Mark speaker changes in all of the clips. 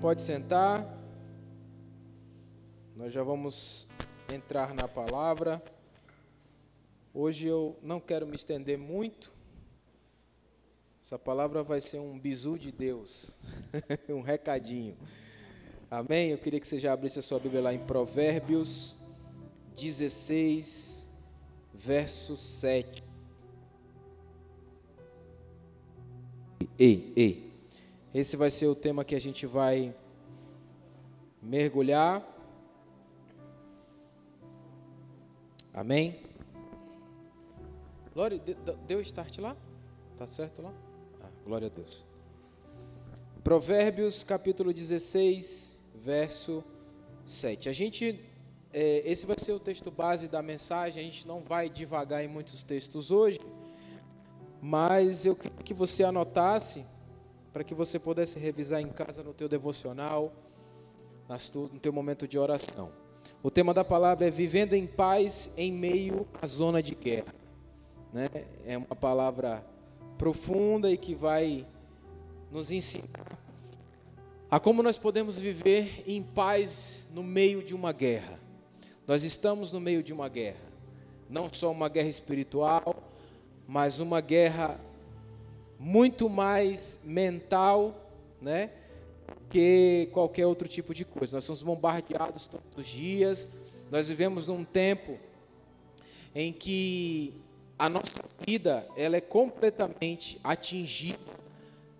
Speaker 1: Pode sentar. Nós já vamos entrar na palavra. Hoje eu não quero me estender muito. Essa palavra vai ser um bizu de Deus, um recadinho. Amém? Eu queria que você já abrisse a sua Bíblia lá em Provérbios 16, verso 7. Ei, ei. Esse vai ser o tema que a gente vai mergulhar. Amém? Glória, deu start lá? Tá certo lá? Ah, glória a Deus. Provérbios capítulo 16, verso 7. A gente, é, esse vai ser o texto base da mensagem, a gente não vai devagar em muitos textos hoje, mas eu queria que você anotasse para que você pudesse revisar em casa no teu devocional, no teu momento de oração. O tema da palavra é vivendo em paz em meio à zona de guerra. Né? É uma palavra profunda e que vai nos ensinar a como nós podemos viver em paz no meio de uma guerra. Nós estamos no meio de uma guerra, não só uma guerra espiritual, mas uma guerra muito mais mental, né? Que qualquer outro tipo de coisa. Nós somos bombardeados todos os dias. Nós vivemos num tempo em que a nossa vida ela é completamente atingida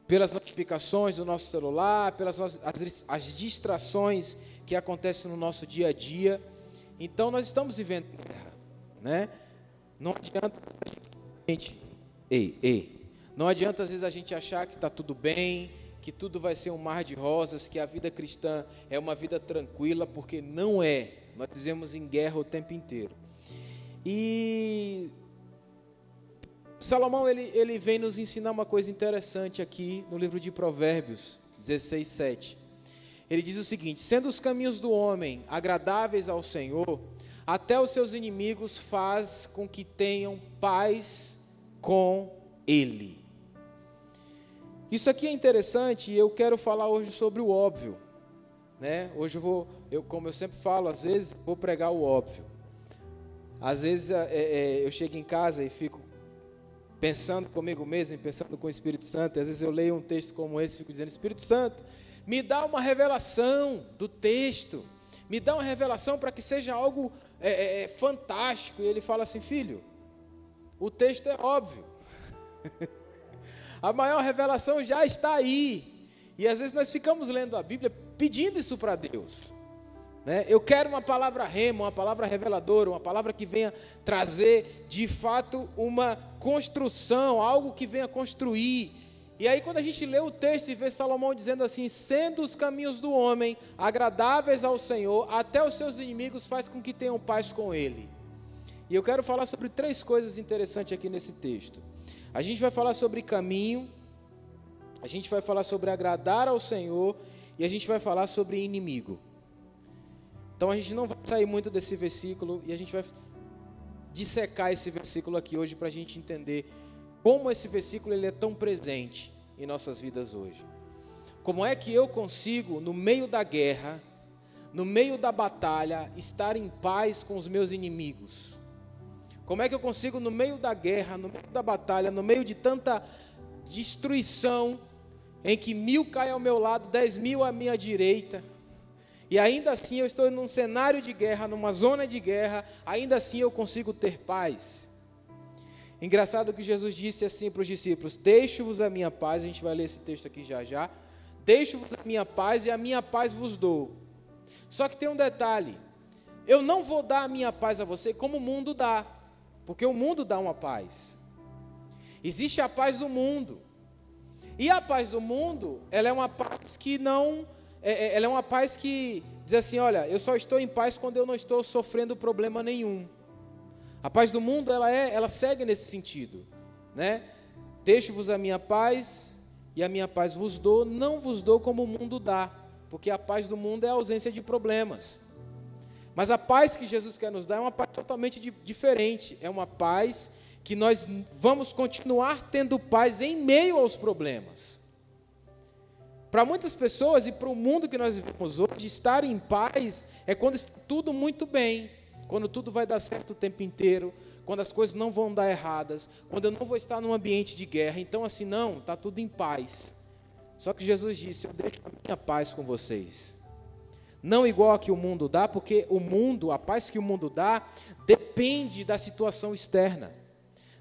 Speaker 1: pelas notificações do nosso celular, pelas as, as distrações que acontecem no nosso dia a dia. Então nós estamos vivendo guerra, né? Não adianta gente, ei, ei, não adianta às vezes a gente achar que está tudo bem, que tudo vai ser um mar de rosas, que a vida cristã é uma vida tranquila, porque não é. Nós vivemos em guerra o tempo inteiro. E Salomão ele, ele vem nos ensinar uma coisa interessante aqui no livro de Provérbios 16, 7. Ele diz o seguinte: sendo os caminhos do homem agradáveis ao Senhor, até os seus inimigos faz com que tenham paz com ele. Isso aqui é interessante e eu quero falar hoje sobre o óbvio. Né? Hoje eu vou, eu, como eu sempre falo, às vezes vou pregar o óbvio. Às vezes é, é, eu chego em casa e fico pensando comigo mesmo, pensando com o Espírito Santo. Às vezes eu leio um texto como esse e fico dizendo: Espírito Santo, me dá uma revelação do texto, me dá uma revelação para que seja algo é, é, é, fantástico. E ele fala assim: Filho, o texto é óbvio. A maior revelação já está aí. E às vezes nós ficamos lendo a Bíblia pedindo isso para Deus. Né? Eu quero uma palavra rema, uma palavra reveladora, uma palavra que venha trazer de fato uma construção, algo que venha construir. E aí, quando a gente lê o texto e vê Salomão dizendo assim: sendo os caminhos do homem agradáveis ao Senhor, até os seus inimigos faz com que tenham paz com ele. E eu quero falar sobre três coisas interessantes aqui nesse texto. A gente vai falar sobre caminho, a gente vai falar sobre agradar ao Senhor e a gente vai falar sobre inimigo. Então a gente não vai sair muito desse versículo e a gente vai dissecar esse versículo aqui hoje para a gente entender como esse versículo ele é tão presente em nossas vidas hoje. Como é que eu consigo, no meio da guerra, no meio da batalha, estar em paz com os meus inimigos? Como é que eu consigo, no meio da guerra, no meio da batalha, no meio de tanta destruição, em que mil caem ao meu lado, dez mil à minha direita, e ainda assim eu estou num cenário de guerra, numa zona de guerra, ainda assim eu consigo ter paz. Engraçado que Jesus disse assim para os discípulos: Deixo-vos a minha paz, a gente vai ler esse texto aqui já já. Deixo-vos a minha paz e a minha paz vos dou. Só que tem um detalhe: eu não vou dar a minha paz a você como o mundo dá. Porque o mundo dá uma paz. Existe a paz do mundo. E a paz do mundo, ela é uma paz que não. É, é, ela é uma paz que diz assim: olha, eu só estou em paz quando eu não estou sofrendo problema nenhum. A paz do mundo, ela, é, ela segue nesse sentido. Né? Deixo-vos a minha paz e a minha paz vos dou, não vos dou como o mundo dá. Porque a paz do mundo é a ausência de problemas. Mas a paz que Jesus quer nos dar é uma paz totalmente diferente. É uma paz que nós vamos continuar tendo paz em meio aos problemas. Para muitas pessoas e para o mundo que nós vivemos hoje, estar em paz é quando está tudo muito bem, quando tudo vai dar certo o tempo inteiro, quando as coisas não vão dar erradas, quando eu não vou estar num ambiente de guerra. Então, assim, não, está tudo em paz. Só que Jesus disse: Eu deixo a minha paz com vocês. Não igual a que o mundo dá, porque o mundo, a paz que o mundo dá, depende da situação externa.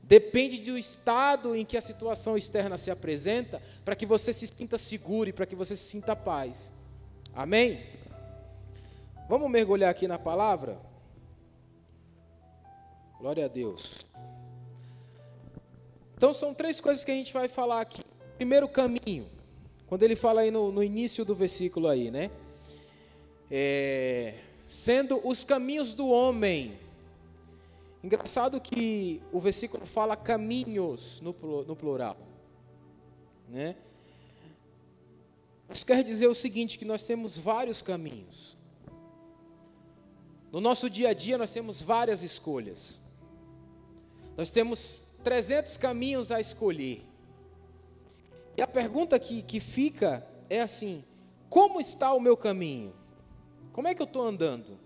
Speaker 1: Depende do estado em que a situação externa se apresenta, para que você se sinta seguro e para que você se sinta paz. Amém? Vamos mergulhar aqui na palavra? Glória a Deus. Então são três coisas que a gente vai falar aqui. Primeiro caminho, quando ele fala aí no, no início do versículo aí, né? É, sendo os caminhos do homem Engraçado que o versículo fala caminhos no, no plural. Né? Isso quer dizer o seguinte, que nós temos vários caminhos. No nosso dia a dia nós temos várias escolhas. Nós temos 300 caminhos a escolher. E a pergunta que, que fica é assim: como está o meu caminho? Como é que eu estou andando?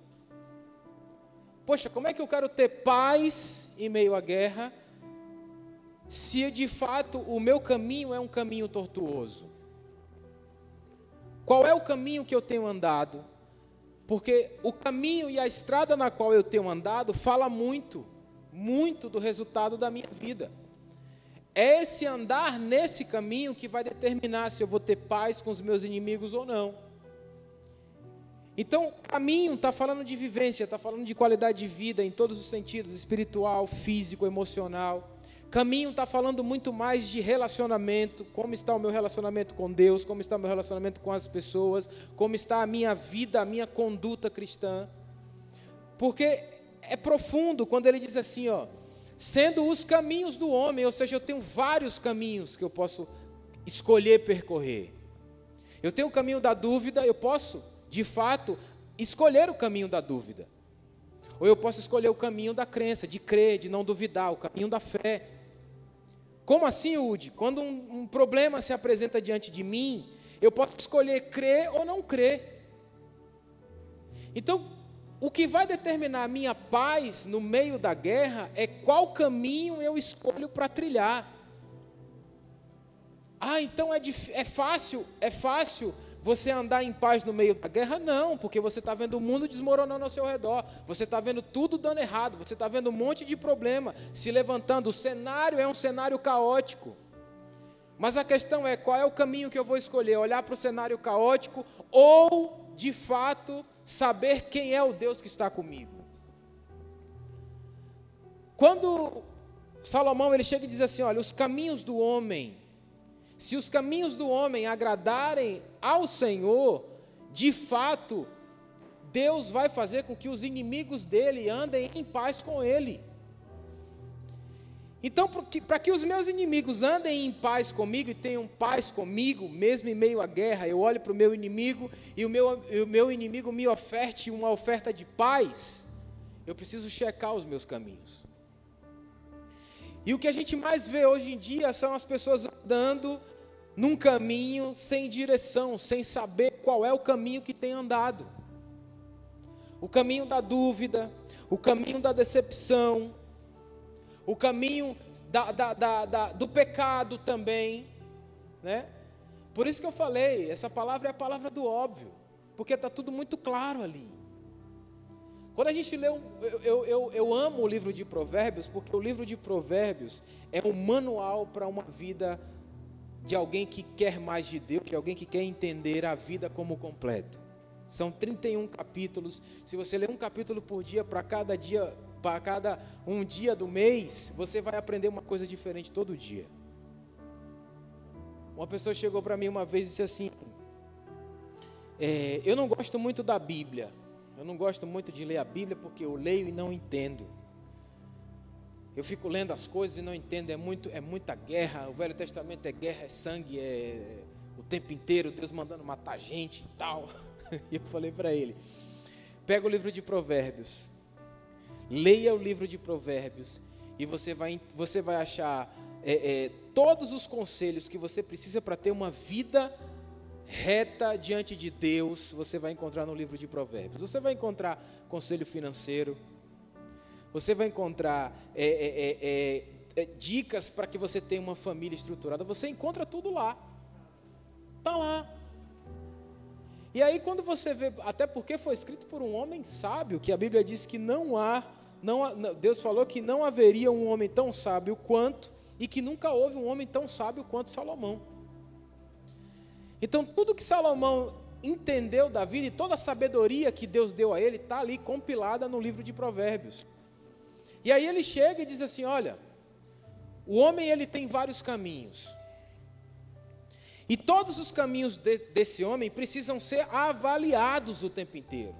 Speaker 1: Poxa, como é que eu quero ter paz em meio à guerra, se de fato o meu caminho é um caminho tortuoso? Qual é o caminho que eu tenho andado? Porque o caminho e a estrada na qual eu tenho andado fala muito, muito do resultado da minha vida. É esse andar nesse caminho que vai determinar se eu vou ter paz com os meus inimigos ou não. Então, caminho está falando de vivência, está falando de qualidade de vida em todos os sentidos espiritual, físico, emocional. Caminho está falando muito mais de relacionamento, como está o meu relacionamento com Deus, como está o meu relacionamento com as pessoas, como está a minha vida, a minha conduta cristã. Porque é profundo quando ele diz assim, ó, sendo os caminhos do homem, ou seja, eu tenho vários caminhos que eu posso escolher percorrer. Eu tenho o caminho da dúvida, eu posso de fato, escolher o caminho da dúvida. Ou eu posso escolher o caminho da crença, de crer, de não duvidar, o caminho da fé. Como assim, Udi? Quando um, um problema se apresenta diante de mim, eu posso escolher crer ou não crer. Então, o que vai determinar a minha paz no meio da guerra é qual caminho eu escolho para trilhar. Ah, então é, é fácil, é fácil você andar em paz no meio da guerra? Não, porque você está vendo o mundo desmoronando ao seu redor, você está vendo tudo dando errado, você está vendo um monte de problema se levantando. O cenário é um cenário caótico. Mas a questão é: qual é o caminho que eu vou escolher? Olhar para o cenário caótico ou, de fato, saber quem é o Deus que está comigo? Quando Salomão ele chega e diz assim: olha, os caminhos do homem se os caminhos do homem agradarem ao Senhor, de fato, Deus vai fazer com que os inimigos dele andem em paz com ele. Então, para que os meus inimigos andem em paz comigo e tenham paz comigo, mesmo em meio à guerra, eu olho para o meu inimigo e o meu, o meu inimigo me oferte uma oferta de paz, eu preciso checar os meus caminhos. E o que a gente mais vê hoje em dia são as pessoas andando num caminho sem direção, sem saber qual é o caminho que tem andado. O caminho da dúvida, o caminho da decepção, o caminho da, da, da, do pecado também, né? Por isso que eu falei, essa palavra é a palavra do óbvio, porque está tudo muito claro ali. Quando a gente lê, eu, eu, eu, eu amo o livro de Provérbios, porque o livro de Provérbios é um manual para uma vida de alguém que quer mais de Deus, de alguém que quer entender a vida como completo. São 31 capítulos. Se você ler um capítulo por dia para cada dia, para cada um dia do mês, você vai aprender uma coisa diferente todo dia. Uma pessoa chegou para mim uma vez e disse assim: é, Eu não gosto muito da Bíblia. Eu não gosto muito de ler a Bíblia porque eu leio e não entendo. Eu fico lendo as coisas e não entendo, é, muito, é muita guerra. O Velho Testamento é guerra, é sangue, é o tempo inteiro Deus mandando matar gente e tal. E eu falei para ele: pega o livro de Provérbios, leia o livro de Provérbios e você vai, você vai achar é, é, todos os conselhos que você precisa para ter uma vida reta diante de Deus, você vai encontrar no livro de Provérbios. Você vai encontrar conselho financeiro, você vai encontrar é, é, é, é dicas para que você tenha uma família estruturada. Você encontra tudo lá. Está lá. E aí quando você vê, até porque foi escrito por um homem sábio, que a Bíblia diz que não há, não há, Deus falou que não haveria um homem tão sábio quanto, e que nunca houve um homem tão sábio quanto Salomão. Então tudo que Salomão entendeu da vida e toda a sabedoria que Deus deu a ele está ali compilada no livro de Provérbios. E aí ele chega e diz assim: olha, o homem ele tem vários caminhos. E todos os caminhos de, desse homem precisam ser avaliados o tempo inteiro.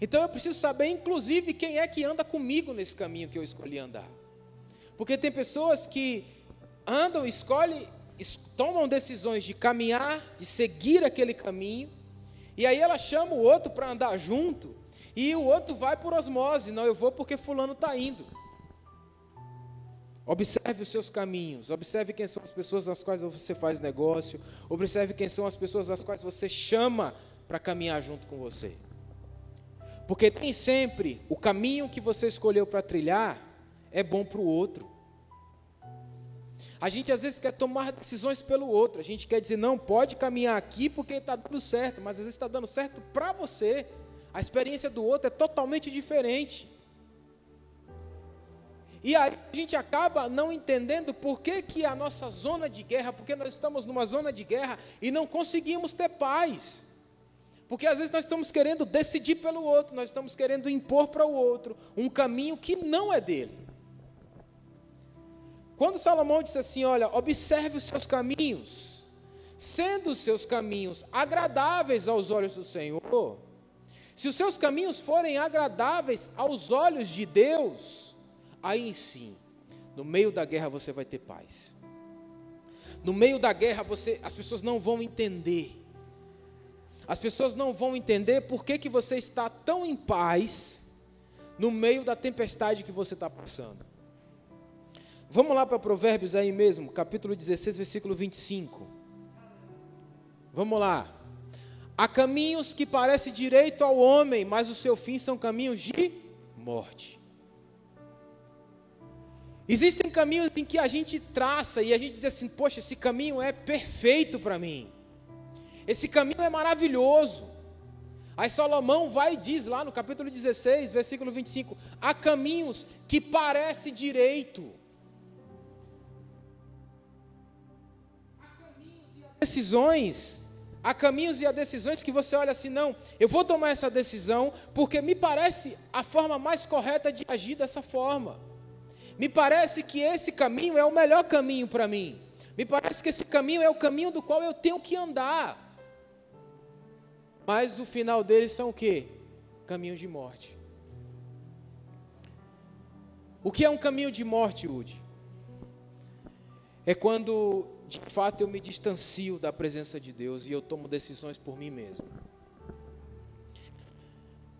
Speaker 1: Então eu preciso saber, inclusive, quem é que anda comigo nesse caminho que eu escolhi andar. Porque tem pessoas que andam, escolhem, tomam decisões de caminhar, de seguir aquele caminho, e aí ela chama o outro para andar junto, e o outro vai por osmose, não, eu vou porque fulano está indo. Observe os seus caminhos, observe quem são as pessoas das quais você faz negócio, observe quem são as pessoas das quais você chama para caminhar junto com você. Porque nem sempre o caminho que você escolheu para trilhar é bom para o outro. A gente às vezes quer tomar decisões pelo outro, a gente quer dizer, não, pode caminhar aqui porque está dando certo, mas às vezes está dando certo para você. A experiência do outro é totalmente diferente. E aí a gente acaba não entendendo por que, que a nossa zona de guerra, porque nós estamos numa zona de guerra e não conseguimos ter paz. Porque às vezes nós estamos querendo decidir pelo outro, nós estamos querendo impor para o outro um caminho que não é dele. Quando Salomão disse assim: Olha, observe os seus caminhos, sendo os seus caminhos agradáveis aos olhos do Senhor, se os seus caminhos forem agradáveis aos olhos de Deus, aí sim, no meio da guerra você vai ter paz. No meio da guerra você, as pessoas não vão entender. As pessoas não vão entender por que, que você está tão em paz no meio da tempestade que você está passando. Vamos lá para Provérbios aí mesmo, capítulo 16, versículo 25. Vamos lá. Há caminhos que parecem direito ao homem, mas o seu fim são caminhos de morte. Existem caminhos em que a gente traça e a gente diz assim: poxa, esse caminho é perfeito para mim. Esse caminho é maravilhoso. Aí Salomão vai e diz lá no capítulo 16, versículo 25: há caminhos que parecem direito. Há caminhos e há decisões. Há caminhos e há decisões que você olha assim, não, eu vou tomar essa decisão porque me parece a forma mais correta de agir dessa forma. Me parece que esse caminho é o melhor caminho para mim. Me parece que esse caminho é o caminho do qual eu tenho que andar. Mas o final deles são o quê? Caminhos de morte. O que é um caminho de morte, Udi? É quando de fato eu me distancio da presença de Deus e eu tomo decisões por mim mesmo.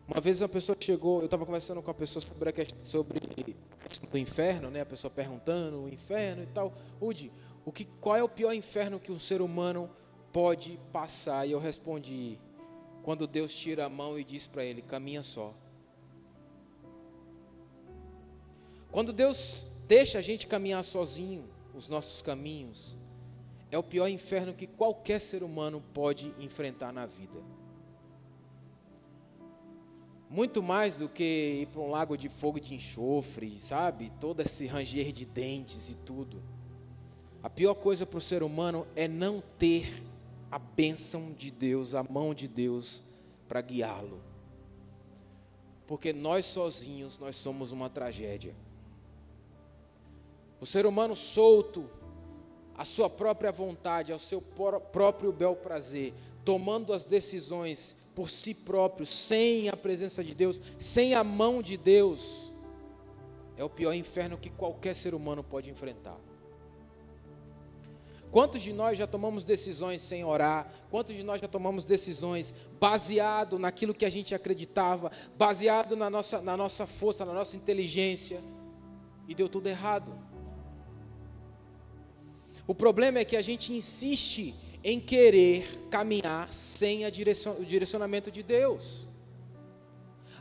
Speaker 1: Uma vez uma pessoa chegou, eu estava conversando com a pessoa sobre a questão, sobre a questão do inferno, né? A pessoa perguntando o inferno e tal. Udi, o que, qual é o pior inferno que um ser humano pode passar? E eu respondi, quando Deus tira a mão e diz para ele, caminha só. Quando Deus deixa a gente caminhar sozinho os nossos caminhos, é o pior inferno que qualquer ser humano pode enfrentar na vida muito mais do que ir para um lago de fogo de enxofre, sabe? Todo esse ranger de dentes e tudo. A pior coisa para o ser humano é não ter a bênção de Deus, a mão de Deus para guiá-lo. Porque nós sozinhos, nós somos uma tragédia. O ser humano solto, a sua própria vontade, ao seu próprio bel prazer, tomando as decisões por si próprio, sem a presença de Deus, sem a mão de Deus, é o pior inferno que qualquer ser humano pode enfrentar. Quantos de nós já tomamos decisões sem orar? Quantos de nós já tomamos decisões baseado naquilo que a gente acreditava, baseado na nossa, na nossa força, na nossa inteligência, e deu tudo errado? O problema é que a gente insiste em querer caminhar sem direção, o direcionamento de Deus.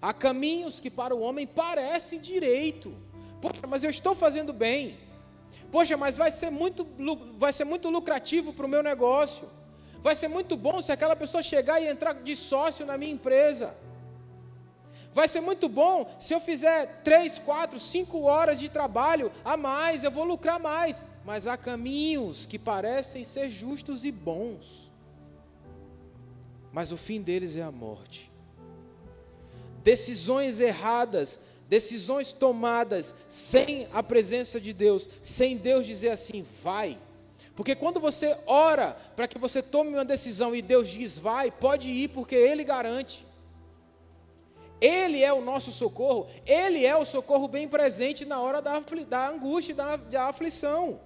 Speaker 1: Há caminhos que para o homem parecem direito. Poxa, mas eu estou fazendo bem. Poxa, mas vai ser muito, vai ser muito lucrativo para o meu negócio. Vai ser muito bom se aquela pessoa chegar e entrar de sócio na minha empresa. Vai ser muito bom se eu fizer três, quatro, cinco horas de trabalho a mais, eu vou lucrar mais. Mas há caminhos que parecem ser justos e bons, mas o fim deles é a morte. Decisões erradas, decisões tomadas sem a presença de Deus, sem Deus dizer assim, vai. Porque quando você ora para que você tome uma decisão e Deus diz vai, pode ir, porque Ele garante. Ele é o nosso socorro, Ele é o socorro bem presente na hora da, da angústia, da, da aflição.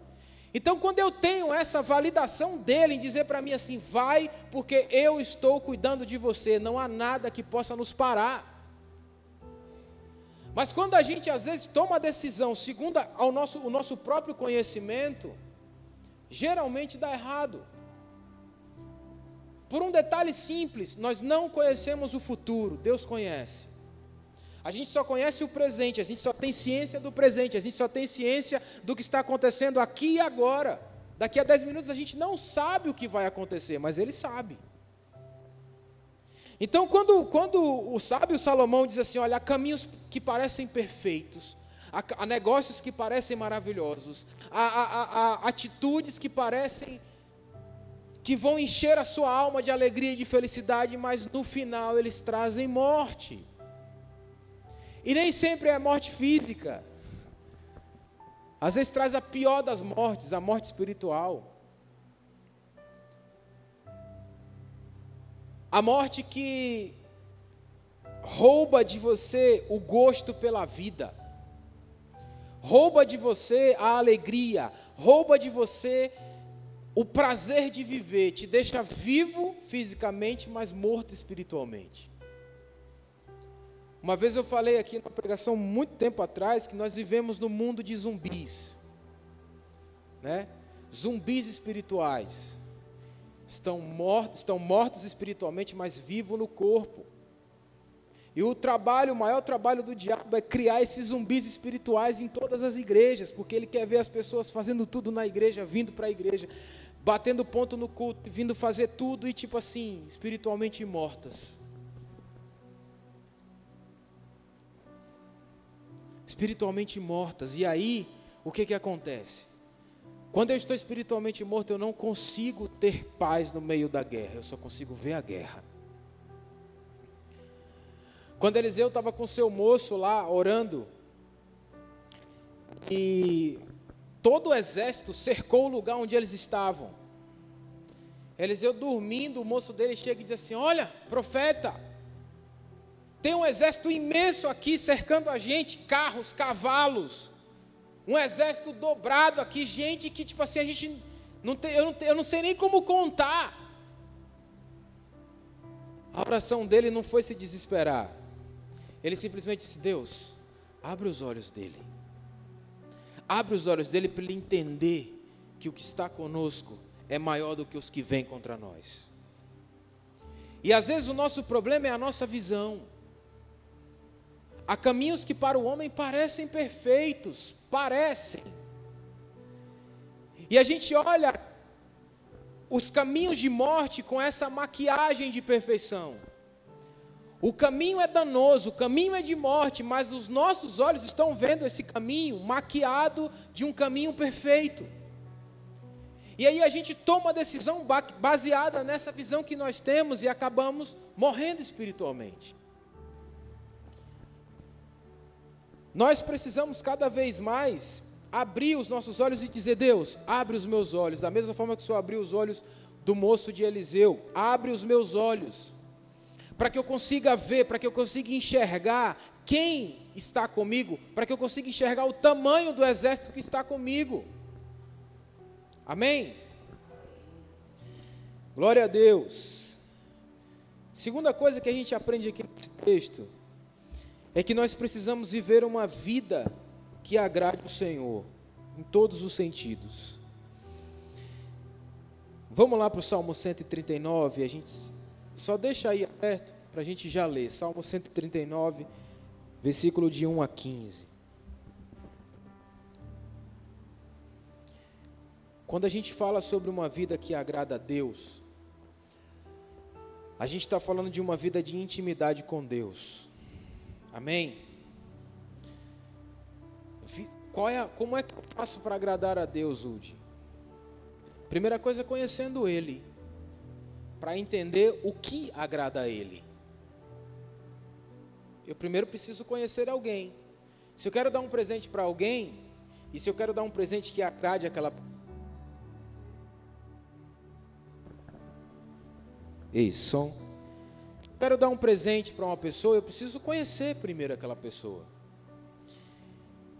Speaker 1: Então, quando eu tenho essa validação dele em dizer para mim assim, vai, porque eu estou cuidando de você, não há nada que possa nos parar. Mas quando a gente às vezes toma a decisão segundo ao nosso, o nosso próprio conhecimento, geralmente dá errado. Por um detalhe simples, nós não conhecemos o futuro, Deus conhece. A gente só conhece o presente, a gente só tem ciência do presente, a gente só tem ciência do que está acontecendo aqui e agora. Daqui a 10 minutos a gente não sabe o que vai acontecer, mas ele sabe. Então, quando, quando o sábio Salomão diz assim: olha, há caminhos que parecem perfeitos, há, há negócios que parecem maravilhosos, há, há, há atitudes que parecem que vão encher a sua alma de alegria e de felicidade, mas no final eles trazem morte. E nem sempre é morte física. Às vezes traz a pior das mortes, a morte espiritual. A morte que rouba de você o gosto pela vida, rouba de você a alegria, rouba de você o prazer de viver, te deixa vivo fisicamente, mas morto espiritualmente. Uma vez eu falei aqui numa pregação muito tempo atrás que nós vivemos no mundo de zumbis, né? Zumbis espirituais. Estão mortos, estão mortos espiritualmente, mas vivos no corpo. E o trabalho, o maior trabalho do diabo é criar esses zumbis espirituais em todas as igrejas, porque ele quer ver as pessoas fazendo tudo na igreja, vindo para a igreja, batendo ponto no culto, vindo fazer tudo e tipo assim, espiritualmente mortas. espiritualmente mortas. E aí, o que, que acontece? Quando eu estou espiritualmente morto, eu não consigo ter paz no meio da guerra, eu só consigo ver a guerra. Quando Eliseu estava com seu moço lá orando, e todo o exército cercou o lugar onde eles estavam. Eliseu dormindo, o moço dele chega e diz assim: Olha, profeta, tem um exército imenso aqui cercando a gente, carros, cavalos. Um exército dobrado aqui, gente que tipo assim a gente não tem, eu, não, eu não sei nem como contar. A oração dele não foi se desesperar. Ele simplesmente disse: Deus, abre os olhos dele. Abre os olhos dele para ele entender que o que está conosco é maior do que os que vêm contra nós. E às vezes o nosso problema é a nossa visão. Há caminhos que para o homem parecem perfeitos, parecem. E a gente olha os caminhos de morte com essa maquiagem de perfeição. O caminho é danoso, o caminho é de morte, mas os nossos olhos estão vendo esse caminho maquiado de um caminho perfeito. E aí a gente toma a decisão baseada nessa visão que nós temos e acabamos morrendo espiritualmente. Nós precisamos cada vez mais abrir os nossos olhos e dizer: Deus, abre os meus olhos, da mesma forma que o Senhor abriu os olhos do moço de Eliseu, abre os meus olhos, para que eu consiga ver, para que eu consiga enxergar quem está comigo, para que eu consiga enxergar o tamanho do exército que está comigo. Amém? Glória a Deus. Segunda coisa que a gente aprende aqui nesse texto é que nós precisamos viver uma vida que agrade o Senhor, em todos os sentidos. Vamos lá para o Salmo 139, a gente só deixa aí aberto para a gente já ler. Salmo 139, versículo de 1 a 15. Quando a gente fala sobre uma vida que agrada a Deus, a gente está falando de uma vida de intimidade com Deus. Amém? Qual é, como é que eu faço para agradar a Deus, Udi? Primeira coisa é conhecendo Ele, para entender o que agrada a Ele. Eu primeiro preciso conhecer alguém. Se eu quero dar um presente para alguém, e se eu quero dar um presente que agrade aquela Ei, som. Quero dar um presente para uma pessoa, eu preciso conhecer primeiro aquela pessoa.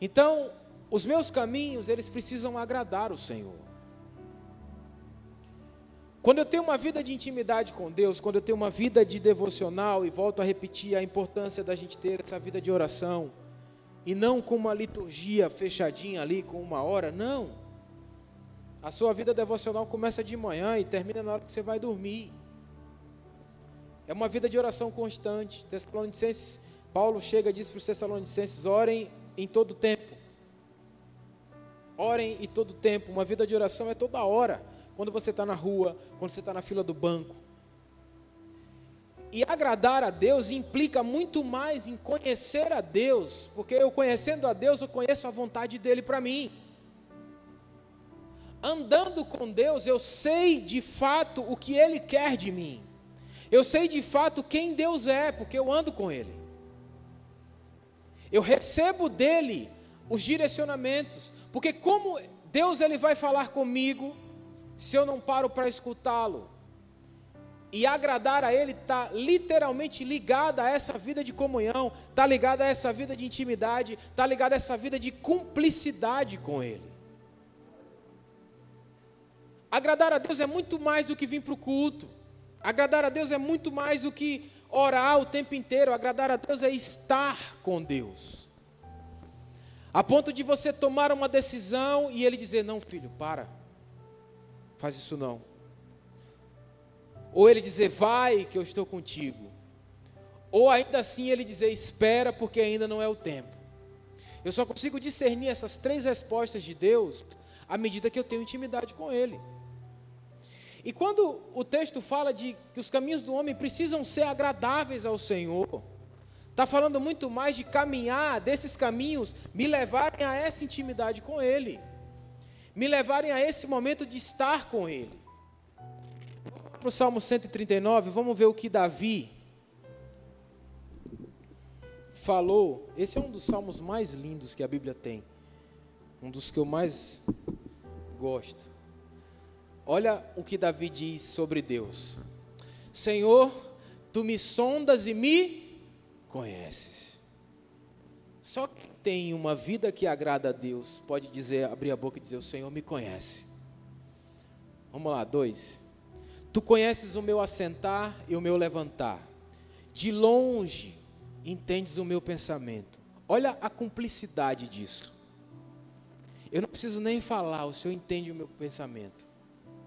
Speaker 1: Então, os meus caminhos, eles precisam agradar o Senhor. Quando eu tenho uma vida de intimidade com Deus, quando eu tenho uma vida de devocional, e volto a repetir a importância da gente ter essa vida de oração, e não com uma liturgia fechadinha ali, com uma hora, não. A sua vida devocional começa de manhã e termina na hora que você vai dormir. É uma vida de oração constante. Tessalonicenses, Paulo chega e diz para os Tessalonicenses: orem em todo tempo. Orem em todo tempo. Uma vida de oração é toda hora. Quando você está na rua, quando você está na fila do banco. E agradar a Deus implica muito mais em conhecer a Deus, porque eu conhecendo a Deus, eu conheço a vontade dele para mim. Andando com Deus, eu sei de fato o que ele quer de mim. Eu sei de fato quem Deus é, porque eu ando com Ele. Eu recebo dele os direcionamentos, porque como Deus ele vai falar comigo se eu não paro para escutá-lo? E agradar a Ele está literalmente ligado a essa vida de comunhão, está ligado a essa vida de intimidade, está ligado a essa vida de cumplicidade com Ele. Agradar a Deus é muito mais do que vir para o culto. Agradar a Deus é muito mais do que orar o tempo inteiro. Agradar a Deus é estar com Deus. A ponto de você tomar uma decisão e ele dizer: Não, filho, para, faz isso não. Ou ele dizer: Vai, que eu estou contigo. Ou ainda assim ele dizer: Espera, porque ainda não é o tempo. Eu só consigo discernir essas três respostas de Deus à medida que eu tenho intimidade com Ele. E quando o texto fala de que os caminhos do homem precisam ser agradáveis ao Senhor, está falando muito mais de caminhar desses caminhos, me levarem a essa intimidade com Ele, me levarem a esse momento de estar com Ele. Para o Salmo 139, vamos ver o que Davi falou. Esse é um dos salmos mais lindos que a Bíblia tem, um dos que eu mais gosto. Olha o que Davi diz sobre Deus: Senhor, tu me sondas e me conheces. Só quem tem uma vida que agrada a Deus pode dizer, abrir a boca e dizer: O Senhor me conhece. Vamos lá, dois. Tu conheces o meu assentar e o meu levantar. De longe entendes o meu pensamento. Olha a cumplicidade disso. Eu não preciso nem falar, o Senhor entende o meu pensamento.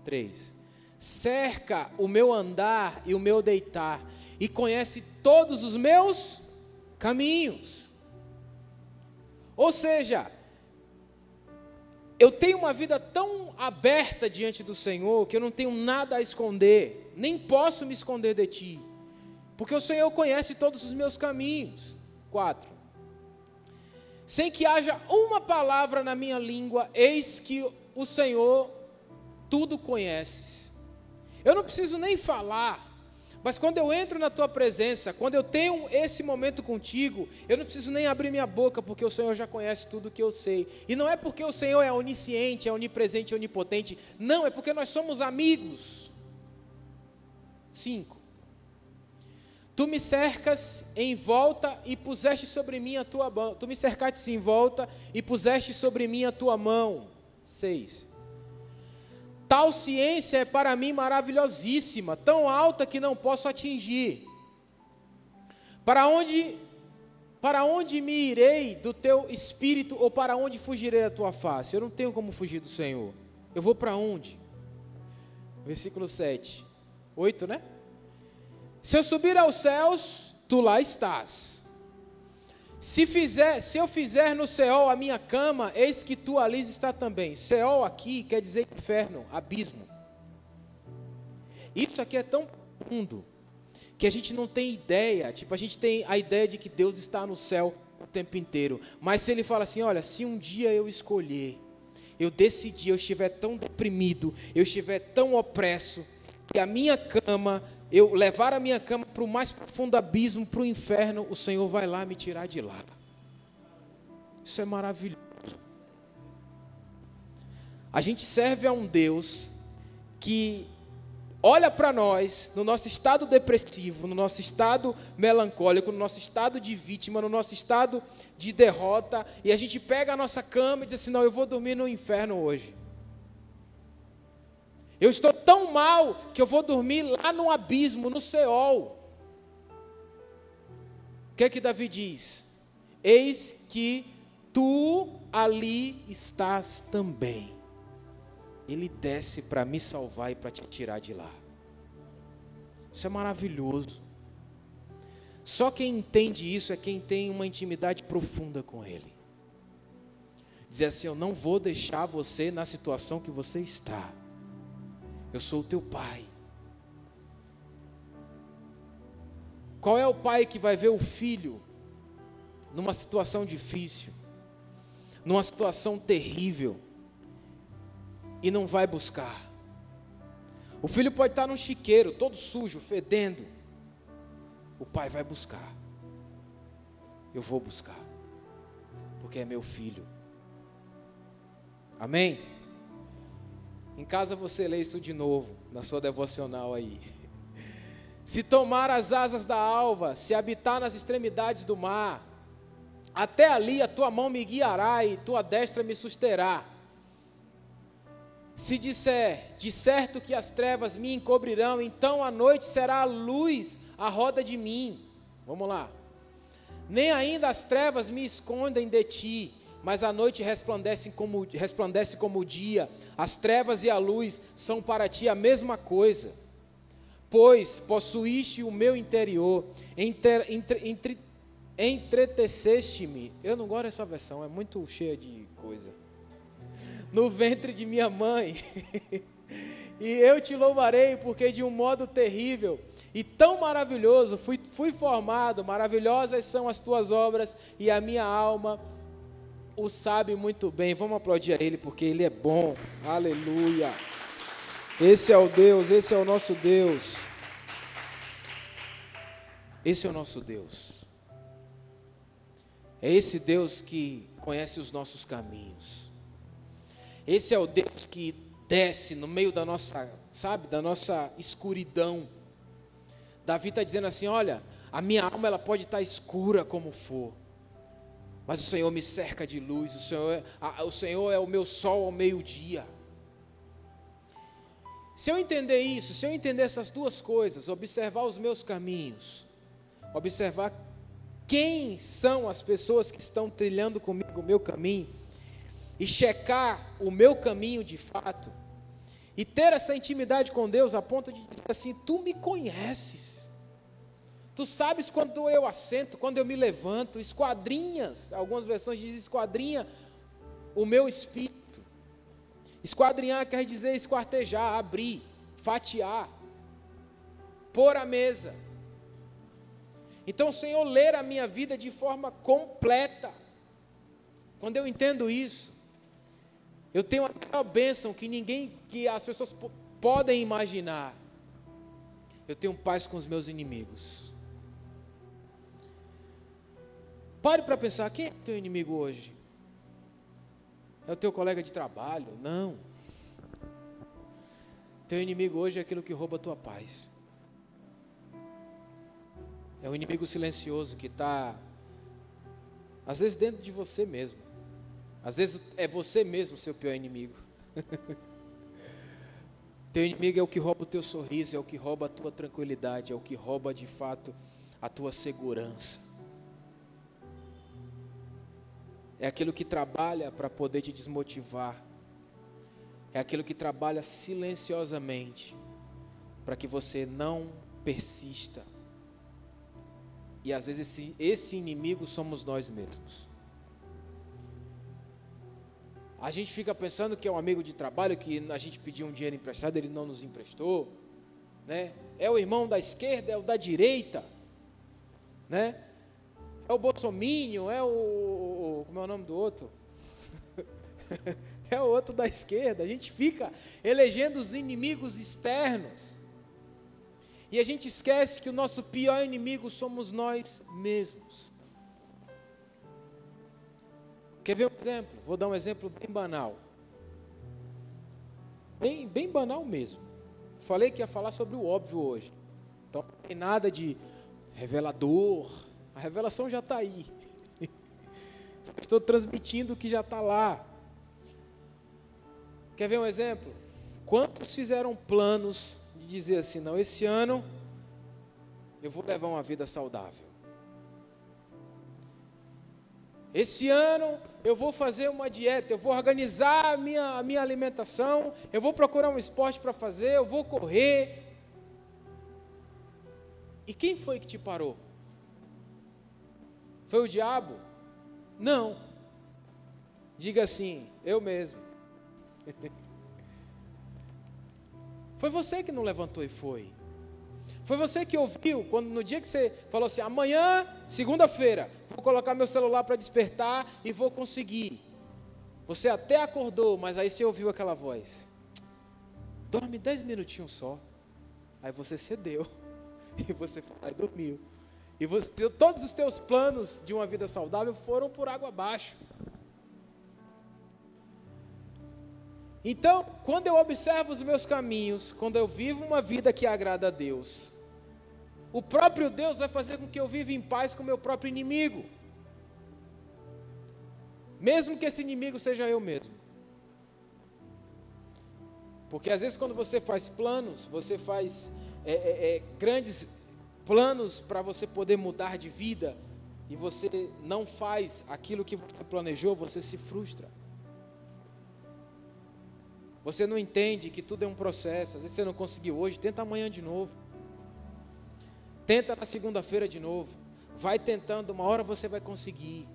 Speaker 1: 3. Cerca o meu andar e o meu deitar, e conhece todos os meus caminhos. Ou seja, eu tenho uma vida tão aberta diante do Senhor que eu não tenho nada a esconder, nem posso me esconder de ti, porque o Senhor conhece todos os meus caminhos. 4. Sem que haja uma palavra na minha língua, eis que o Senhor tudo conheces. Eu não preciso nem falar, mas quando eu entro na tua presença, quando eu tenho esse momento contigo, eu não preciso nem abrir minha boca, porque o Senhor já conhece tudo que eu sei. E não é porque o Senhor é onisciente, é onipresente, é onipotente. Não, é porque nós somos amigos. 5. Tu me cercas em volta e puseste sobre mim a tua mão. Tu me cercaste em volta e puseste sobre mim a tua mão. 6. Tal ciência é para mim maravilhosíssima, tão alta que não posso atingir. Para onde para onde me irei do teu espírito ou para onde fugirei da tua face? Eu não tenho como fugir do Senhor. Eu vou para onde? versículo 7. 8, né? Se eu subir aos céus, tu lá estás. Se, fizer, se eu fizer no céu a minha cama, eis que tu ali está também. Céu aqui quer dizer inferno, abismo. Isso aqui é tão profundo que a gente não tem ideia. Tipo, a gente tem a ideia de que Deus está no céu o tempo inteiro. Mas se ele fala assim: olha, se um dia eu escolher, eu decidi, eu estiver tão deprimido, eu estiver tão opresso, que a minha cama, eu levar a minha cama para o mais profundo abismo, para o inferno, o Senhor vai lá me tirar de lá. Isso é maravilhoso. A gente serve a um Deus que olha para nós, no nosso estado depressivo, no nosso estado melancólico, no nosso estado de vítima, no nosso estado de derrota, e a gente pega a nossa cama e diz assim: Não, eu vou dormir no inferno hoje. Eu estou tão mal que eu vou dormir lá no abismo, no Seol. O que é que Davi diz? Eis que tu ali estás também. Ele desce para me salvar e para te tirar de lá. Isso é maravilhoso. Só quem entende isso é quem tem uma intimidade profunda com Ele. Dizer assim: Eu não vou deixar você na situação que você está. Eu sou o teu pai. Qual é o pai que vai ver o filho numa situação difícil, numa situação terrível, e não vai buscar? O filho pode estar num chiqueiro, todo sujo, fedendo. O pai vai buscar. Eu vou buscar, porque é meu filho. Amém? Em casa você lê isso de novo, na sua devocional aí. Se tomar as asas da alva, se habitar nas extremidades do mar, até ali a tua mão me guiará e tua destra me susterá. Se disser, de certo que as trevas me encobrirão, então a noite será a luz à roda de mim. Vamos lá. Nem ainda as trevas me escondem de ti mas a noite resplandece como, resplandece como o dia, as trevas e a luz são para ti a mesma coisa. Pois possuíste o meu interior, entre, entre, entre, entreteceste-me. Eu não gosto dessa versão, é muito cheia de coisa. No ventre de minha mãe. e eu te louvarei, porque de um modo terrível e tão maravilhoso fui, fui formado, maravilhosas são as tuas obras, e a minha alma o sabe muito bem. Vamos aplaudir a Ele porque Ele é bom. Aleluia. Esse é o Deus, esse é o nosso Deus. Esse é o nosso Deus. É esse Deus que conhece os nossos caminhos. Esse é o Deus que desce no meio da nossa, sabe, da nossa escuridão. Davi está dizendo assim: olha, a minha alma ela pode estar escura como for mas o Senhor me cerca de luz, o Senhor, é, a, o Senhor é o meu sol ao meio-dia. Se eu entender isso, se eu entender essas duas coisas, observar os meus caminhos, observar quem são as pessoas que estão trilhando comigo o meu caminho, e checar o meu caminho de fato, e ter essa intimidade com Deus a ponto de dizer assim: Tu me conheces. Tu sabes quando eu assento, quando eu me levanto, esquadrinhas, algumas versões dizem esquadrinha o meu espírito. Esquadrinhar quer dizer esquartejar, abrir, fatiar, pôr a mesa. Então, o Senhor ler a minha vida de forma completa. Quando eu entendo isso, eu tenho a maior bênção que ninguém, que as pessoas podem imaginar. Eu tenho paz com os meus inimigos. Pare para pensar, quem é teu inimigo hoje? É o teu colega de trabalho? Não. Teu inimigo hoje é aquilo que rouba a tua paz. É o inimigo silencioso que está, às vezes, dentro de você mesmo. Às vezes é você mesmo seu pior inimigo. teu inimigo é o que rouba o teu sorriso, é o que rouba a tua tranquilidade, é o que rouba de fato a tua segurança. É aquilo que trabalha para poder te desmotivar, é aquilo que trabalha silenciosamente para que você não persista. E às vezes esse, esse inimigo somos nós mesmos. A gente fica pensando que é um amigo de trabalho, que a gente pediu um dinheiro emprestado, ele não nos emprestou. Né? É o irmão da esquerda, é o da direita. Né? É o Bolsomínio, é o. Como é o nome do outro? é o outro da esquerda. A gente fica elegendo os inimigos externos. E a gente esquece que o nosso pior inimigo somos nós mesmos. Quer ver um exemplo? Vou dar um exemplo bem banal. Bem, bem banal mesmo. Falei que ia falar sobre o óbvio hoje. Então não tem nada de revelador. A revelação já está aí. Estou transmitindo o que já está lá. Quer ver um exemplo? Quantos fizeram planos de dizer assim: não, esse ano eu vou levar uma vida saudável. Esse ano eu vou fazer uma dieta, eu vou organizar a minha, a minha alimentação, eu vou procurar um esporte para fazer, eu vou correr. E quem foi que te parou? Foi o diabo? Não. Diga assim, eu mesmo. Foi você que não levantou e foi. Foi você que ouviu quando no dia que você falou assim: amanhã, segunda-feira, vou colocar meu celular para despertar e vou conseguir. Você até acordou, mas aí você ouviu aquela voz. Dorme dez minutinhos só. Aí você cedeu. E você foi e dormiu. E você, todos os teus planos de uma vida saudável foram por água abaixo. Então, quando eu observo os meus caminhos, quando eu vivo uma vida que agrada a Deus, o próprio Deus vai fazer com que eu viva em paz com o meu próprio inimigo. Mesmo que esse inimigo seja eu mesmo. Porque às vezes quando você faz planos, você faz é, é, é, grandes planos para você poder mudar de vida, e você não faz aquilo que você planejou, você se frustra. Você não entende que tudo é um processo. Às vezes você não conseguiu hoje, tenta amanhã de novo. Tenta na segunda-feira de novo. Vai tentando, uma hora você vai conseguir.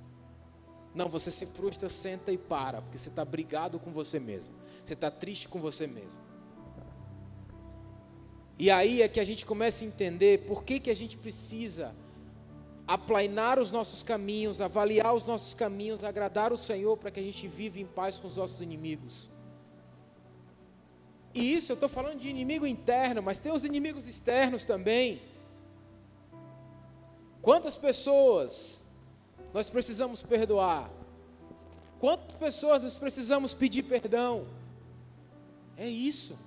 Speaker 1: Não, você se frustra, senta e para, porque você está brigado com você mesmo. Você está triste com você mesmo. E aí é que a gente começa a entender por que, que a gente precisa aplainar os nossos caminhos, avaliar os nossos caminhos, agradar o Senhor para que a gente viva em paz com os nossos inimigos. E isso eu estou falando de inimigo interno, mas tem os inimigos externos também. Quantas pessoas nós precisamos perdoar? Quantas pessoas nós precisamos pedir perdão? É isso.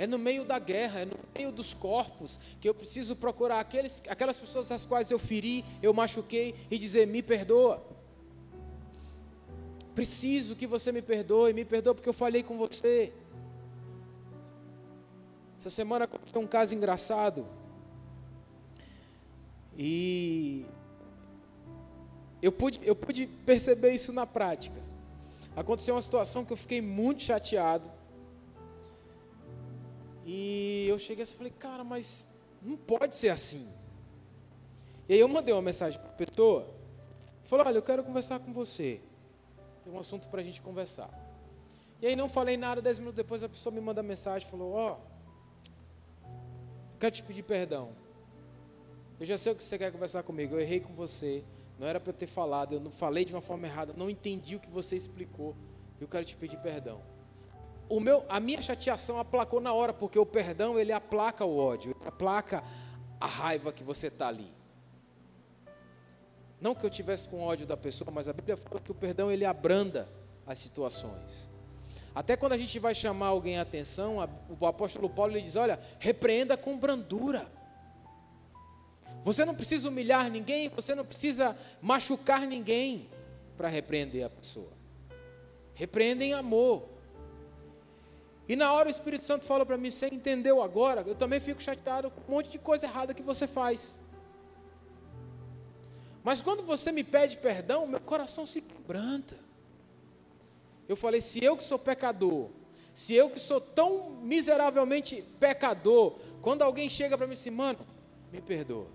Speaker 1: É no meio da guerra, é no meio dos corpos que eu preciso procurar aqueles, aquelas pessoas às quais eu feri, eu machuquei e dizer: me perdoa. Preciso que você me perdoe, me perdoa porque eu falei com você. Essa semana aconteceu um caso engraçado. E eu pude, eu pude perceber isso na prática. Aconteceu uma situação que eu fiquei muito chateado. E eu cheguei assim e falei, cara, mas não pode ser assim. E aí eu mandei uma mensagem para a pessoa. Falei, olha, eu quero conversar com você. Tem um assunto para a gente conversar. E aí não falei nada, dez minutos depois a pessoa me manda mensagem, falou, ó, oh, quero te pedir perdão. Eu já sei o que você quer conversar comigo. Eu errei com você. Não era para eu ter falado. Eu não falei de uma forma errada. Não entendi o que você explicou. Eu quero te pedir perdão. O meu, a minha chateação aplacou na hora, porque o perdão ele aplaca o ódio, aplaca a raiva que você está ali. Não que eu tivesse com ódio da pessoa, mas a Bíblia fala que o perdão ele abranda as situações. Até quando a gente vai chamar alguém a atenção, a, o apóstolo Paulo ele diz: olha, repreenda com brandura. Você não precisa humilhar ninguém, você não precisa machucar ninguém para repreender a pessoa. Repreenda em amor. E na hora o Espírito Santo fala para mim: Você entendeu agora? Eu também fico chateado com um monte de coisa errada que você faz. Mas quando você me pede perdão, meu coração se quebranta. Eu falei: Se eu que sou pecador, Se eu que sou tão miseravelmente pecador, quando alguém chega para mim assim, mano, me perdoa.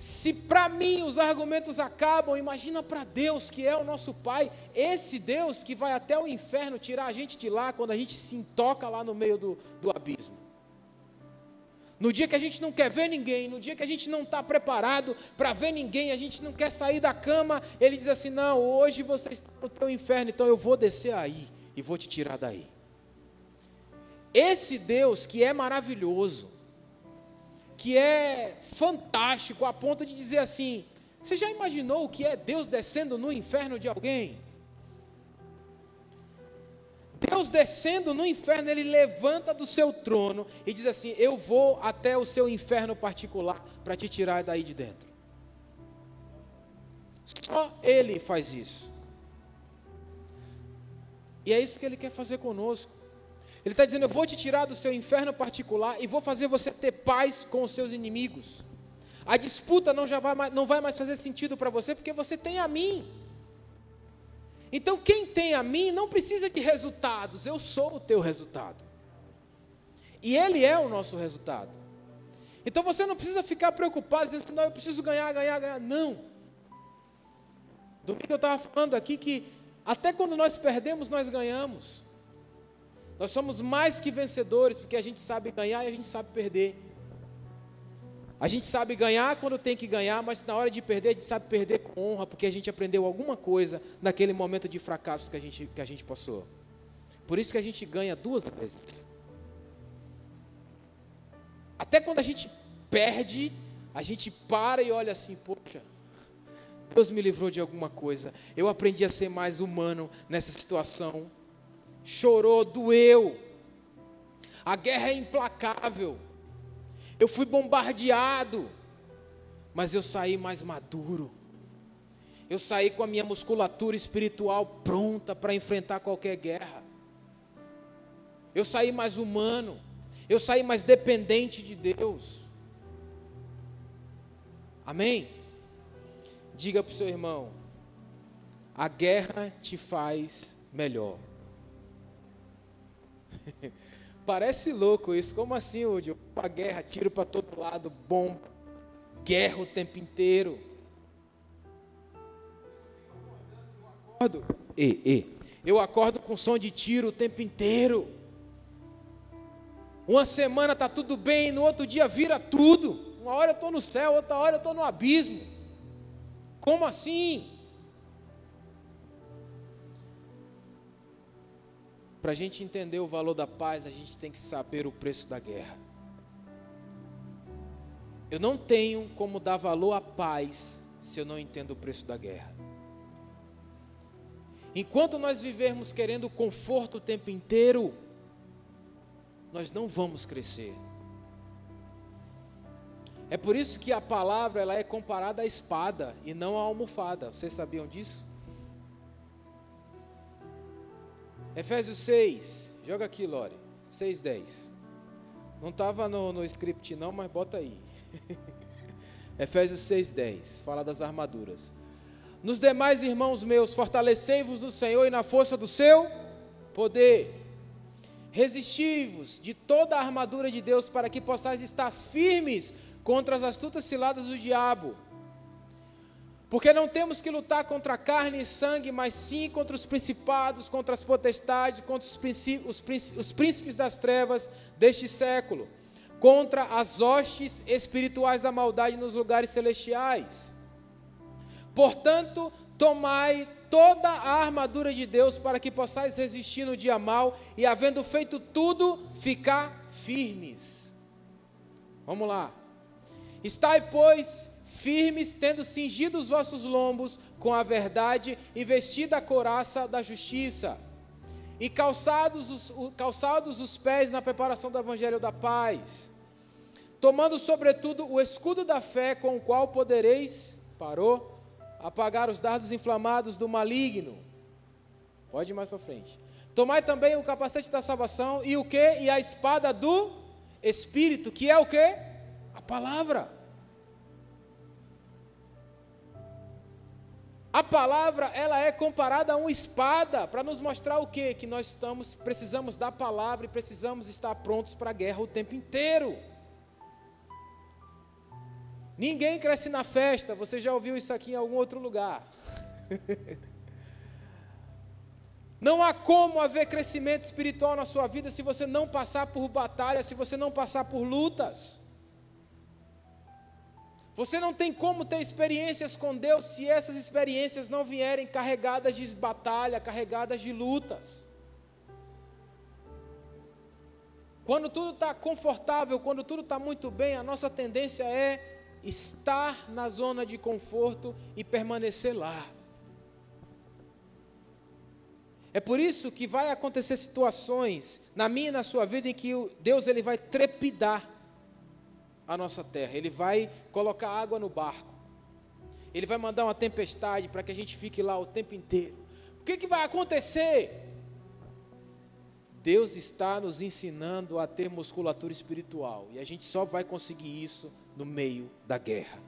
Speaker 1: Se para mim os argumentos acabam, imagina para Deus que é o nosso Pai, esse Deus que vai até o inferno tirar a gente de lá quando a gente se intoca lá no meio do, do abismo. No dia que a gente não quer ver ninguém, no dia que a gente não está preparado para ver ninguém, a gente não quer sair da cama, ele diz assim: Não, hoje você está no teu inferno, então eu vou descer aí e vou te tirar daí. Esse Deus que é maravilhoso, que é fantástico, a ponto de dizer assim: Você já imaginou o que é Deus descendo no inferno de alguém? Deus descendo no inferno, ele levanta do seu trono e diz assim: Eu vou até o seu inferno particular para te tirar daí de dentro. Só Ele faz isso. E é isso que Ele quer fazer conosco. Ele está dizendo: Eu vou te tirar do seu inferno particular e vou fazer você ter paz com os seus inimigos. A disputa não, já vai, mais, não vai mais fazer sentido para você, porque você tem a mim. Então, quem tem a mim não precisa de resultados, eu sou o teu resultado. E Ele é o nosso resultado. Então você não precisa ficar preocupado, dizendo que não, eu preciso ganhar, ganhar, ganhar. Não. Domingo eu estava falando aqui que até quando nós perdemos, nós ganhamos. Nós somos mais que vencedores, porque a gente sabe ganhar e a gente sabe perder. A gente sabe ganhar quando tem que ganhar, mas na hora de perder, a gente sabe perder com honra, porque a gente aprendeu alguma coisa naquele momento de fracasso que a gente, que a gente passou. Por isso que a gente ganha duas vezes. Até quando a gente perde, a gente para e olha assim, poxa, Deus me livrou de alguma coisa. Eu aprendi a ser mais humano nessa situação. Chorou, doeu. A guerra é implacável. Eu fui bombardeado, mas eu saí mais maduro. Eu saí com a minha musculatura espiritual pronta para enfrentar qualquer guerra. Eu saí mais humano. Eu saí mais dependente de Deus. Amém? Diga para o seu irmão: a guerra te faz melhor. Parece louco isso. Como assim, Udi? A guerra, tiro para todo lado, bomba, guerra o tempo inteiro. Eu acordo, e, e, eu acordo com som de tiro o tempo inteiro. Uma semana tá tudo bem, no outro dia vira tudo. Uma hora eu estou no céu, outra hora eu estou no abismo. Como assim? Para a gente entender o valor da paz, a gente tem que saber o preço da guerra. Eu não tenho como dar valor à paz se eu não entendo o preço da guerra. Enquanto nós vivermos querendo conforto o tempo inteiro, nós não vamos crescer. É por isso que a palavra ela é comparada à espada e não à almofada. Vocês sabiam disso? Efésios 6, joga aqui, Lore. 6,10. Não estava no, no script, não, mas bota aí. Efésios 6,10. Fala das armaduras. Nos demais irmãos meus, fortalecei-vos no Senhor e na força do seu poder. Resisti-vos de toda a armadura de Deus para que possais estar firmes contra as astutas ciladas do diabo. Porque não temos que lutar contra carne e sangue, mas sim contra os principados, contra as potestades, contra os, os, os príncipes das trevas deste século, contra as hostes espirituais da maldade nos lugares celestiais. Portanto, tomai toda a armadura de Deus para que possais resistir no dia mal e, havendo feito tudo, ficar firmes. Vamos lá. Estai, pois, firmes, tendo cingido os vossos lombos com a verdade e vestida a coraça da justiça, e calçados os, calçados os pés na preparação do evangelho da paz, tomando sobretudo o escudo da fé com o qual podereis, parou, apagar os dardos inflamados do maligno. Pode ir mais para frente. Tomai também o capacete da salvação e o que? E a espada do Espírito, que é o que? A palavra. A palavra, ela é comparada a uma espada para nos mostrar o quê? Que nós estamos, precisamos da palavra e precisamos estar prontos para a guerra o tempo inteiro. Ninguém cresce na festa, você já ouviu isso aqui em algum outro lugar. Não há como haver crescimento espiritual na sua vida se você não passar por batalhas, se você não passar por lutas. Você não tem como ter experiências com Deus se essas experiências não vierem carregadas de batalha, carregadas de lutas. Quando tudo está confortável, quando tudo está muito bem, a nossa tendência é estar na zona de conforto e permanecer lá. É por isso que vai acontecer situações na minha e na sua vida em que Deus ele vai trepidar a nossa terra. Ele vai colocar água no barco. Ele vai mandar uma tempestade para que a gente fique lá o tempo inteiro. O que, que vai acontecer? Deus está nos ensinando a ter musculatura espiritual. E a gente só vai conseguir isso no meio da guerra.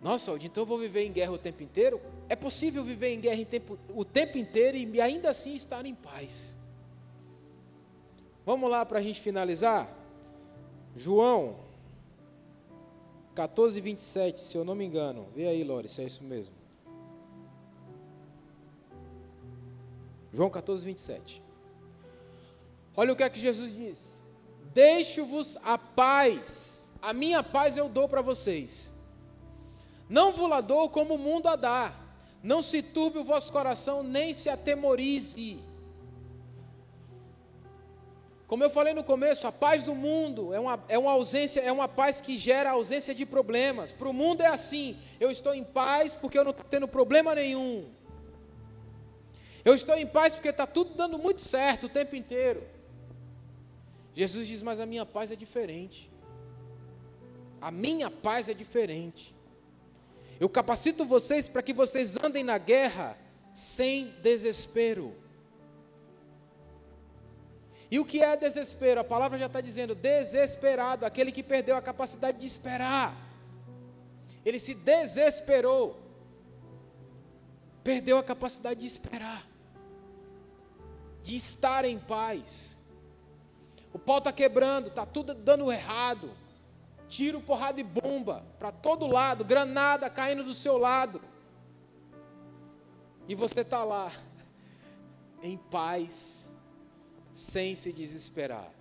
Speaker 1: Nossa, então eu vou viver em guerra o tempo inteiro? É possível viver em guerra tempo, o tempo inteiro e ainda assim estar em paz. Vamos lá para a gente finalizar? João 14, 27, se eu não me engano. Vê aí, Lore, se é isso mesmo. João 14, 27. Olha o que é que Jesus diz: Deixo-vos a paz, a minha paz eu dou para vocês. Não vos la dou como o mundo a dá. Não se turbe o vosso coração, nem se atemorize. Como eu falei no começo, a paz do mundo é uma, é uma ausência, é uma paz que gera ausência de problemas. Para o mundo é assim: eu estou em paz porque eu não estou tendo problema nenhum. Eu estou em paz porque está tudo dando muito certo o tempo inteiro. Jesus diz: Mas a minha paz é diferente. A minha paz é diferente. Eu capacito vocês para que vocês andem na guerra sem desespero. E o que é desespero? A palavra já está dizendo: desesperado, aquele que perdeu a capacidade de esperar. Ele se desesperou, perdeu a capacidade de esperar, de estar em paz. O pau está quebrando, está tudo dando errado. Tiro, porrada e bomba para todo lado, granada caindo do seu lado. E você está lá, em paz sem se desesperar.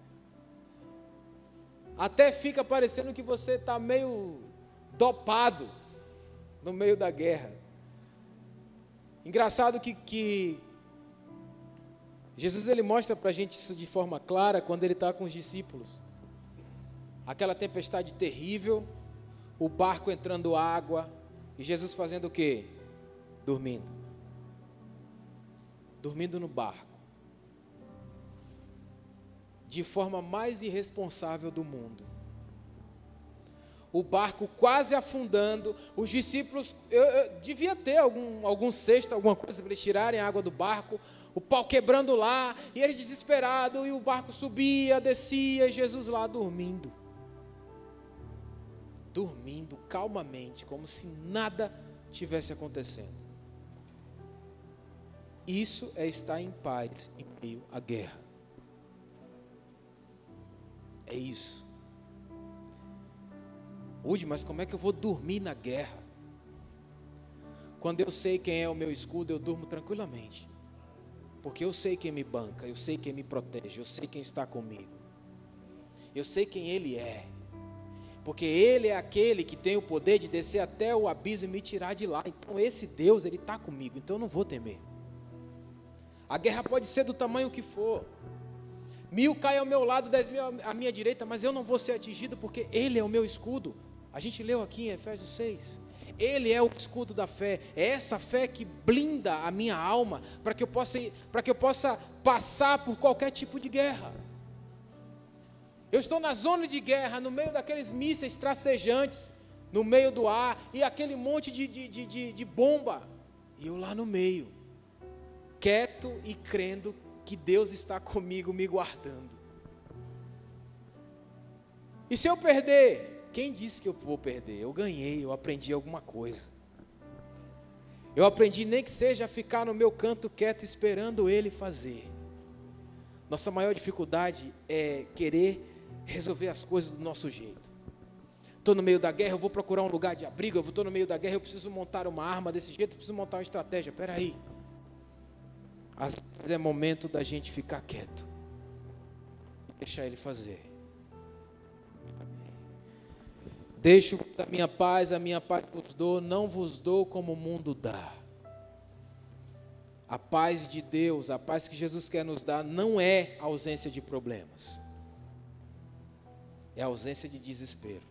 Speaker 1: Até fica parecendo que você está meio dopado no meio da guerra. Engraçado que, que Jesus ele mostra para a gente isso de forma clara quando ele está com os discípulos. Aquela tempestade terrível, o barco entrando água, e Jesus fazendo o quê? Dormindo. Dormindo no barco de forma mais irresponsável do mundo. O barco quase afundando, os discípulos, eu, eu devia ter algum, algum cesto, alguma coisa para eles tirarem a água do barco, o pau quebrando lá, e eles desesperados, e o barco subia, descia, e Jesus lá dormindo. Dormindo calmamente, como se nada tivesse acontecendo. Isso é estar em paz em meio à guerra. É isso. Ude, mas como é que eu vou dormir na guerra? Quando eu sei quem é o meu escudo, eu durmo tranquilamente. Porque eu sei quem me banca, eu sei quem me protege, eu sei quem está comigo. Eu sei quem Ele é. Porque Ele é aquele que tem o poder de descer até o abismo e me tirar de lá. Então esse Deus, Ele está comigo, então eu não vou temer. A guerra pode ser do tamanho que for. Mil caem ao meu lado, dez mil à minha direita, mas eu não vou ser atingido porque Ele é o meu escudo. A gente leu aqui em Efésios 6. Ele é o escudo da fé. É essa fé que blinda a minha alma para que eu possa para que eu possa passar por qualquer tipo de guerra. Eu estou na zona de guerra, no meio daqueles mísseis tracejantes, no meio do ar, e aquele monte de, de, de, de bomba. E eu lá no meio, quieto e crendo que Deus está comigo me guardando. E se eu perder? Quem disse que eu vou perder? Eu ganhei, eu aprendi alguma coisa. Eu aprendi nem que seja ficar no meu canto quieto esperando Ele fazer. Nossa maior dificuldade é querer resolver as coisas do nosso jeito. Estou no meio da guerra, eu vou procurar um lugar de abrigo, eu estou no meio da guerra, eu preciso montar uma arma desse jeito, eu preciso montar uma estratégia. Espera aí. Às vezes é momento da gente ficar quieto. Deixar Ele fazer. Deixo a minha paz, a minha paz vos dou, não vos dou como o mundo dá. A paz de Deus, a paz que Jesus quer nos dar, não é ausência de problemas, é ausência de desespero.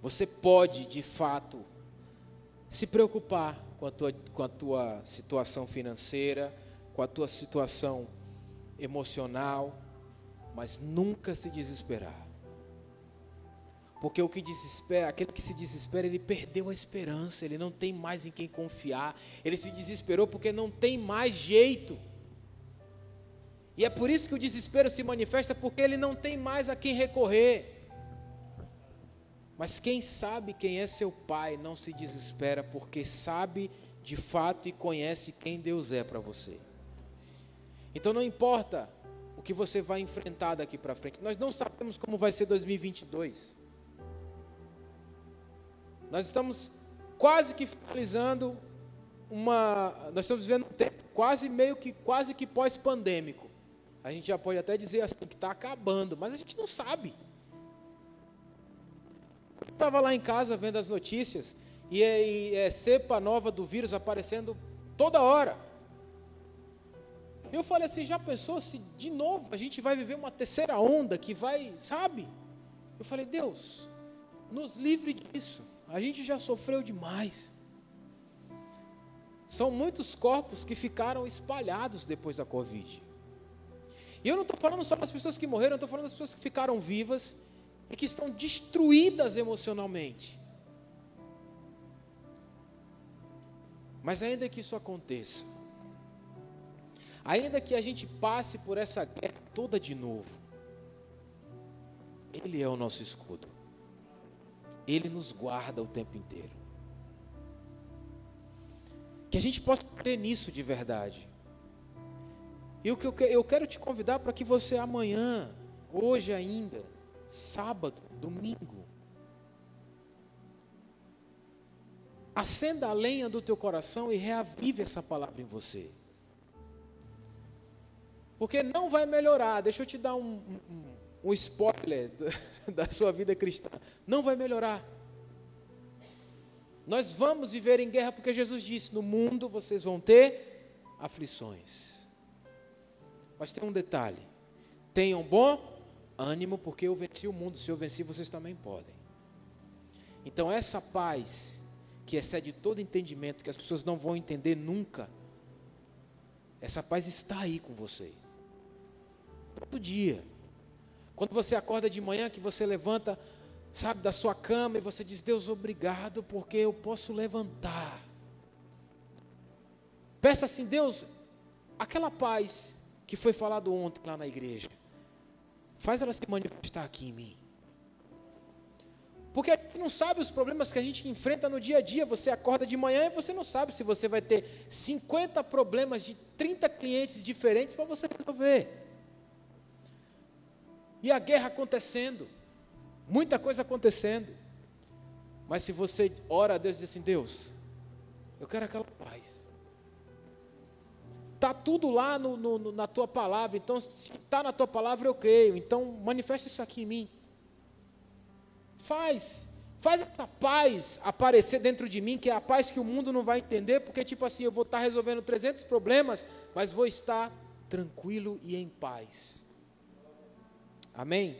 Speaker 1: Você pode, de fato, se preocupar com a tua, com a tua situação financeira, com a tua situação emocional, mas nunca se desesperar. Porque o que desespera, aquele que se desespera, ele perdeu a esperança, ele não tem mais em quem confiar. Ele se desesperou porque não tem mais jeito. E é por isso que o desespero se manifesta, porque ele não tem mais a quem recorrer. Mas quem sabe quem é seu pai não se desespera, porque sabe de fato e conhece quem Deus é para você. Então não importa o que você vai enfrentar daqui para frente, nós não sabemos como vai ser 2022. Nós estamos quase que finalizando uma. Nós estamos vivendo um tempo quase meio que quase que pós-pandêmico. A gente já pode até dizer assim que está acabando, mas a gente não sabe. Estava lá em casa vendo as notícias e é, e é cepa nova do vírus aparecendo toda hora. Eu falei assim, já pensou se de novo a gente vai viver uma terceira onda que vai, sabe? Eu falei, Deus, nos livre disso. A gente já sofreu demais. São muitos corpos que ficaram espalhados depois da Covid. E eu não estou falando só das pessoas que morreram, estou falando das pessoas que ficaram vivas e que estão destruídas emocionalmente. Mas ainda que isso aconteça, ainda que a gente passe por essa guerra toda de novo, Ele é o nosso escudo. Ele nos guarda o tempo inteiro. Que a gente possa crer nisso de verdade. E o que eu quero te convidar para que você amanhã, hoje ainda, sábado, domingo, acenda a lenha do teu coração e reavive essa palavra em você. Porque não vai melhorar. Deixa eu te dar um, um, um spoiler da sua vida cristã. Não vai melhorar. Nós vamos viver em guerra porque Jesus disse: no mundo vocês vão ter aflições. Mas tem um detalhe: tenham bom ânimo, porque eu venci o mundo. Se eu venci, vocês também podem. Então, essa paz que excede todo entendimento, que as pessoas não vão entender nunca, essa paz está aí com você. Todo dia. Quando você acorda de manhã, que você levanta, sabe, da sua cama e você diz: Deus, obrigado, porque eu posso levantar. Peça assim, Deus, aquela paz que foi falado ontem lá na igreja, faz ela se manifestar aqui em mim. Porque a gente não sabe os problemas que a gente enfrenta no dia a dia. Você acorda de manhã e você não sabe se você vai ter 50 problemas de 30 clientes diferentes para você resolver e a guerra acontecendo, muita coisa acontecendo. Mas se você ora a Deus e diz assim: Deus, eu quero aquela paz. Está tudo lá no, no, na tua palavra, então se está na tua palavra eu creio, então manifesta isso aqui em mim. Faz, faz essa paz aparecer dentro de mim, que é a paz que o mundo não vai entender, porque tipo assim, eu vou estar resolvendo 300 problemas, mas vou estar tranquilo e em paz. Amém?